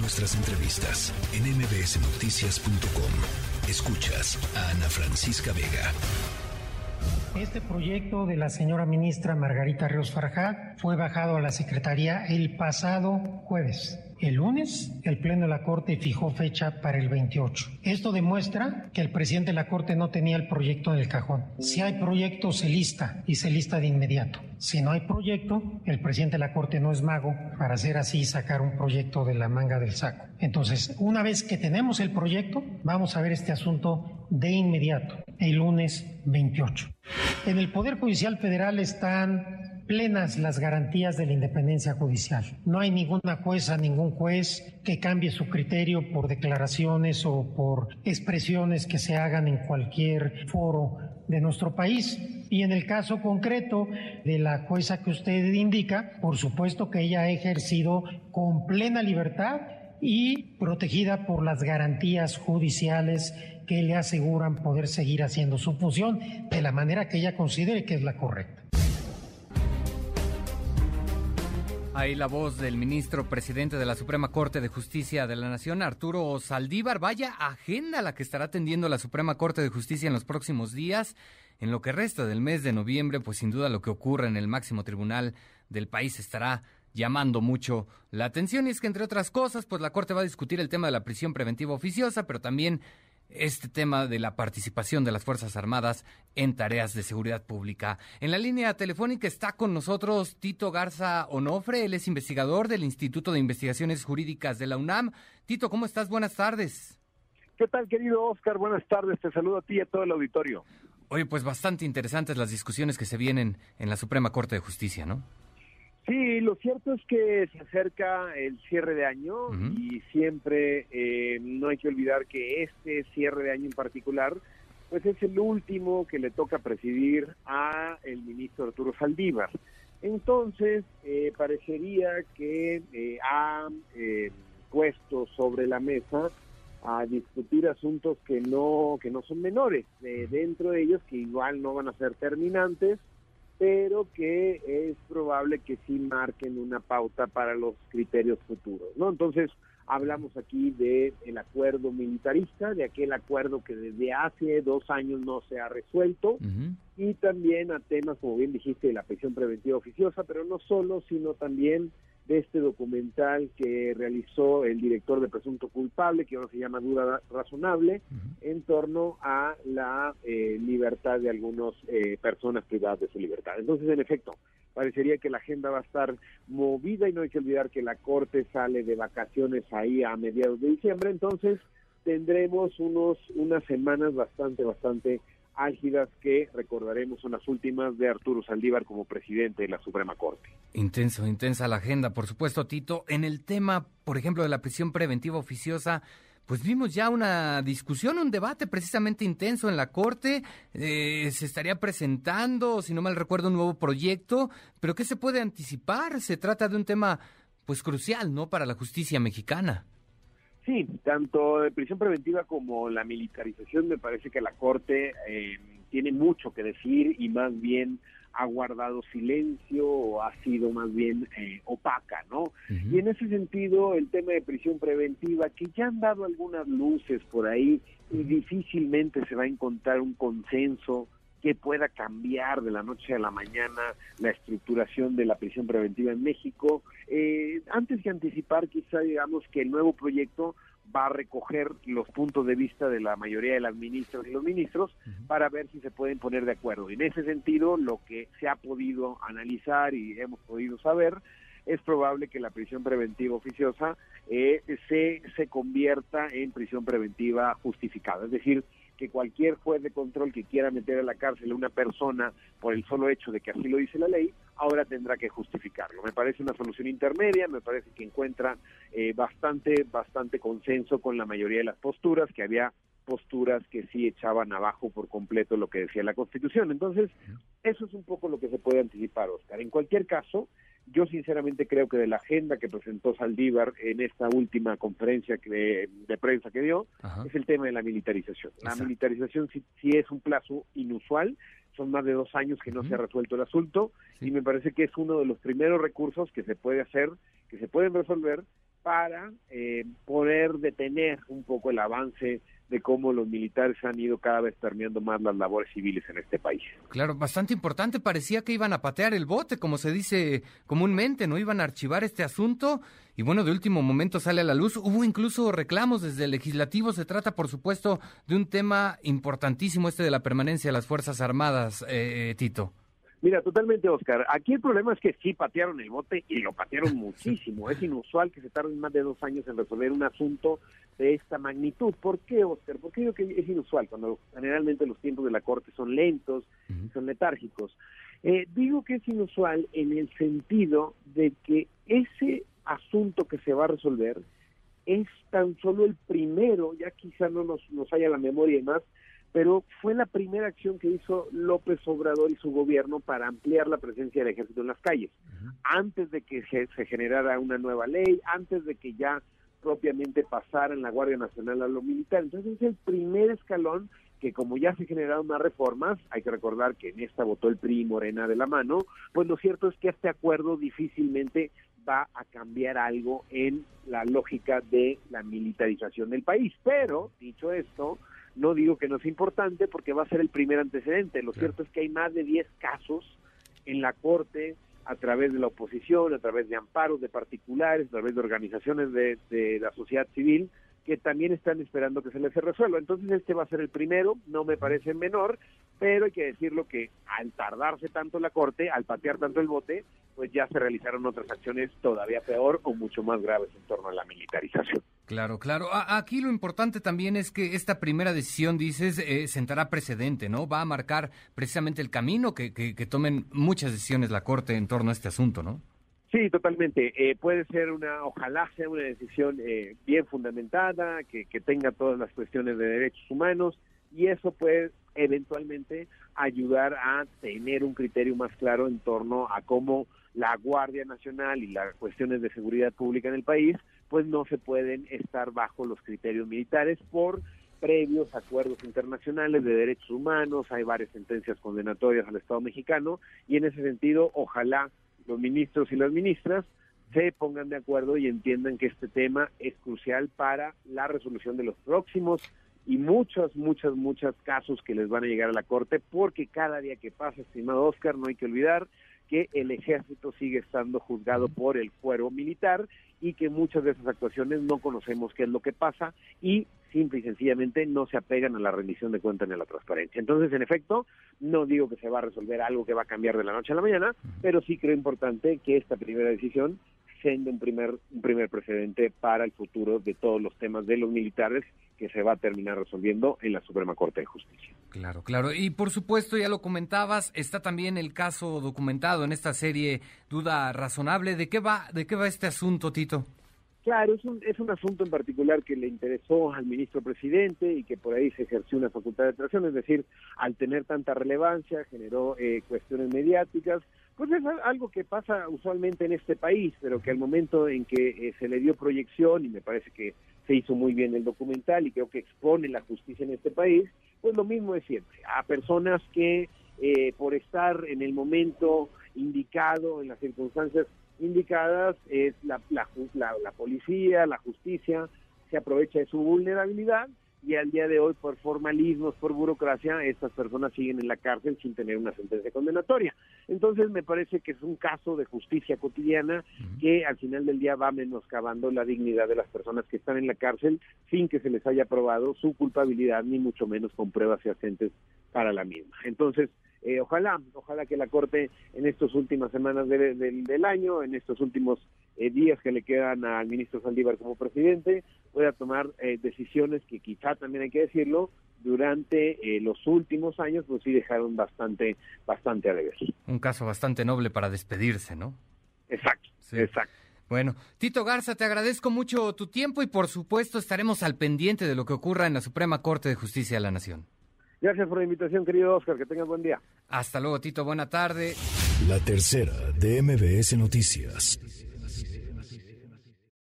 Nuestras entrevistas en mbsnoticias.com. Escuchas a Ana Francisca Vega. Este proyecto de la señora ministra Margarita Ríos Farjat fue bajado a la Secretaría el pasado jueves. El lunes, el Pleno de la Corte fijó fecha para el 28. Esto demuestra que el presidente de la Corte no tenía el proyecto en el cajón. Si hay proyecto, se lista y se lista de inmediato. Si no hay proyecto, el presidente de la Corte no es mago para hacer así sacar un proyecto de la manga del saco. Entonces, una vez que tenemos el proyecto, vamos a ver este asunto de inmediato, el lunes 28. En el Poder Judicial Federal están plenas las garantías de la independencia judicial. No hay ninguna jueza, ningún juez que cambie su criterio por declaraciones o por expresiones que se hagan en cualquier foro de nuestro país. Y en el caso concreto de la jueza que usted indica, por supuesto que ella ha ejercido con plena libertad y protegida por las garantías judiciales que le aseguran poder seguir haciendo su función de la manera que ella considere que es la correcta. Ahí la voz del ministro presidente de la Suprema Corte de Justicia de la Nación, Arturo Saldívar. Vaya agenda la que estará atendiendo la Suprema Corte de Justicia en los próximos días. En lo que resta del mes de noviembre, pues sin duda lo que ocurra en el máximo tribunal del país estará llamando mucho la atención. Y es que, entre otras cosas, pues la Corte va a discutir el tema de la prisión preventiva oficiosa, pero también este tema de la participación de las Fuerzas Armadas en tareas de seguridad pública. En la línea telefónica está con nosotros Tito Garza Onofre, él es investigador del Instituto de Investigaciones Jurídicas de la UNAM. Tito, ¿cómo estás? Buenas tardes. ¿Qué tal, querido Oscar? Buenas tardes, te saludo a ti y a todo el auditorio. Oye, pues bastante interesantes las discusiones que se vienen en la Suprema Corte de Justicia, ¿no? Sí, lo cierto es que se acerca el cierre de año y siempre eh, no hay que olvidar que este cierre de año en particular, pues es el último que le toca presidir a el ministro Arturo Saldívar. Entonces, eh, parecería que eh, ha puesto sobre la mesa a discutir asuntos que no que no son menores, dentro de ellos que igual no van a ser terminantes, pero que es probable que sí marquen una pauta para los criterios futuros, ¿no? Entonces, hablamos aquí de el acuerdo militarista, de aquel acuerdo que desde hace dos años no se ha resuelto, y también a temas, como bien dijiste, de la prisión preventiva oficiosa, pero no solo, sino también de este documental que realizó el director de Presunto Culpable, que ahora se llama Duda Razonable, en torno a la eh, libertad de algunas eh, personas privadas de su libertad. Entonces, en efecto, parecería que la agenda va a estar movida y no hay que olvidar que la Corte sale de vacaciones ahí a mediados de diciembre, entonces tendremos unos unas semanas bastante, bastante álgidas que recordaremos son las últimas de Arturo Saldívar como presidente de la Suprema Corte. Intenso, intensa la agenda, por supuesto, Tito. En el tema, por ejemplo, de la prisión preventiva oficiosa, pues vimos ya una discusión, un debate precisamente intenso en la Corte. Eh, se estaría presentando, si no mal recuerdo, un nuevo proyecto. Pero ¿qué se puede anticipar? Se trata de un tema, pues, crucial, ¿no?, para la justicia mexicana. Sí, tanto de prisión preventiva como la militarización, me parece que la Corte eh, tiene mucho que decir y más bien ha guardado silencio o ha sido más bien eh, opaca, ¿no? Y en ese sentido, el tema de prisión preventiva, que ya han dado algunas luces por ahí, y difícilmente se va a encontrar un consenso que pueda cambiar de la noche a la mañana la estructuración de la prisión preventiva en México. Eh, antes de anticipar, quizá digamos que el nuevo proyecto va a recoger los puntos de vista de la mayoría de las ministras y los ministros para ver si se pueden poner de acuerdo. En ese sentido, lo que se ha podido analizar y hemos podido saber es probable que la prisión preventiva oficiosa eh, se, se convierta en prisión preventiva justificada. Es decir, que cualquier juez de control que quiera meter a la cárcel a una persona por el solo hecho de que así lo dice la ley, ahora tendrá que justificarlo. Me parece una solución intermedia, me parece que encuentra eh, bastante, bastante consenso con la mayoría de las posturas, que había posturas que sí echaban abajo por completo lo que decía la Constitución. Entonces, eso es un poco lo que se puede anticipar, Oscar. En cualquier caso, yo sinceramente creo que de la agenda que presentó Saldívar en esta última conferencia de, prensa que dio, es el tema de la militarización. La militarización sí, es un plazo inusual, son más de dos años que no se ha resuelto el asunto y me parece que es uno de los primeros recursos que se puede hacer, que se pueden resolver para eh, poder detener un poco el avance de cómo los militares han ido cada vez permeando más las labores civiles en este país. Claro, bastante importante. Parecía que iban a patear el bote, como se dice comúnmente, no iban a archivar este asunto. Y bueno, de último momento sale a la luz. Hubo incluso reclamos desde el legislativo. Se trata, por supuesto, de un tema importantísimo, este de la permanencia de las Fuerzas Armadas, eh, Tito. Mira, totalmente, Oscar. Aquí el problema es que sí patearon el bote y lo patearon muchísimo. Es inusual que se tarden más de dos años en resolver un asunto de esta magnitud. ¿Por qué, Oscar? Porque digo que es inusual cuando generalmente los tiempos de la Corte son lentos, son letárgicos. Eh, digo que es inusual en el sentido de que ese asunto que se va a resolver es tan solo el primero, ya quizá no nos, nos haya la memoria y más, pero fue la primera acción que hizo López Obrador y su gobierno para ampliar la presencia del ejército en las calles, antes de que se, generara una nueva ley, antes de que ya propiamente pasara en la Guardia Nacional a lo militar. Entonces es el primer escalón que como ya se generaron más reformas, hay que recordar que en esta votó el PRI Morena de la mano, pues lo cierto es que este acuerdo difícilmente va a cambiar algo en la lógica de la militarización del país. Pero, dicho esto, no digo que no es importante porque va a ser el primer antecedente. Lo cierto es que hay más de 10 casos en la Corte a través de la oposición, a través de amparos de particulares, a través de organizaciones de, de la sociedad civil, que también están esperando que se les resuelva. Entonces este va a ser el primero, no me parece menor, pero hay que decirlo que al tardarse tanto la Corte, al patear tanto el bote, pues ya se realizaron otras acciones todavía peor o mucho más graves en torno a la militarización. Claro, claro. Aquí lo importante también es que esta primera decisión, dices, eh, sentará precedente, ¿no? Va a marcar precisamente el camino que, que, que tomen muchas decisiones la Corte en torno a este asunto, ¿no? Sí, totalmente. Eh, puede ser una, ojalá sea una decisión eh, bien fundamentada, que, que tenga todas las cuestiones de derechos humanos y eso puede eventualmente ayudar a tener un criterio más claro en torno a cómo la Guardia Nacional y las cuestiones de seguridad pública en el país pues no se pueden estar bajo los criterios militares por previos acuerdos internacionales de derechos humanos, hay varias sentencias condenatorias al Estado mexicano y en ese sentido ojalá los ministros y las ministras se pongan de acuerdo y entiendan que este tema es crucial para la resolución de los próximos y muchos, muchos, muchos casos que les van a llegar a la Corte, porque cada día que pasa, estimado Oscar, no hay que olvidar que el ejército sigue estando juzgado por el fuero militar y que muchas de esas actuaciones no conocemos qué es lo que pasa y simple y sencillamente no se apegan a la rendición de cuentas ni a la transparencia. Entonces, en efecto, no digo que se va a resolver algo que va a cambiar de la noche a la mañana, pero sí creo importante que esta primera decisión siendo un primer, un primer precedente para el futuro de todos los temas de los militares que se va a terminar resolviendo en la Suprema Corte de Justicia. Claro, claro. Y por supuesto, ya lo comentabas, está también el caso documentado en esta serie Duda Razonable. ¿De qué va, de qué va este asunto, Tito? Claro, es un, es un asunto en particular que le interesó al ministro presidente y que por ahí se ejerció una facultad de atracción, es decir, al tener tanta relevancia generó eh, cuestiones mediáticas, pues es algo que pasa usualmente en este país, pero que al momento en que eh, se le dio proyección, y me parece que se hizo muy bien el documental y creo que expone la justicia en este país, pues lo mismo es siempre, a personas que eh, por estar en el momento indicado, en las circunstancias indicadas es la, la, la, policía, la justicia, se aprovecha de su vulnerabilidad y al día de hoy por formalismos, por burocracia, estas personas siguen en la cárcel sin tener una sentencia condenatoria. Entonces me parece que es un caso de justicia cotidiana que al final del día va menoscabando la dignidad de las personas que están en la cárcel sin que se les haya probado su culpabilidad ni mucho menos con pruebas fehacientes para la misma. Entonces, eh, ojalá, ojalá que la Corte en estas últimas semanas del año, en estos últimos eh, días que le quedan al ministro Saldívar como presidente, pueda tomar eh, decisiones que quizá también hay que decirlo, durante los últimos años pues sí dejaron bastante, bastante a deber. Un caso bastante noble para despedirse, ¿no? Exacto, exacto. Bueno, Tito Garza, te agradezco mucho tu tiempo y por supuesto estaremos al pendiente de lo que ocurra en la Suprema Corte de Justicia de la Nación. Gracias por la invitación, querido Oscar. Que tengas buen día. Hasta luego, Tito. Buena tarde. La tercera de MBS Noticias.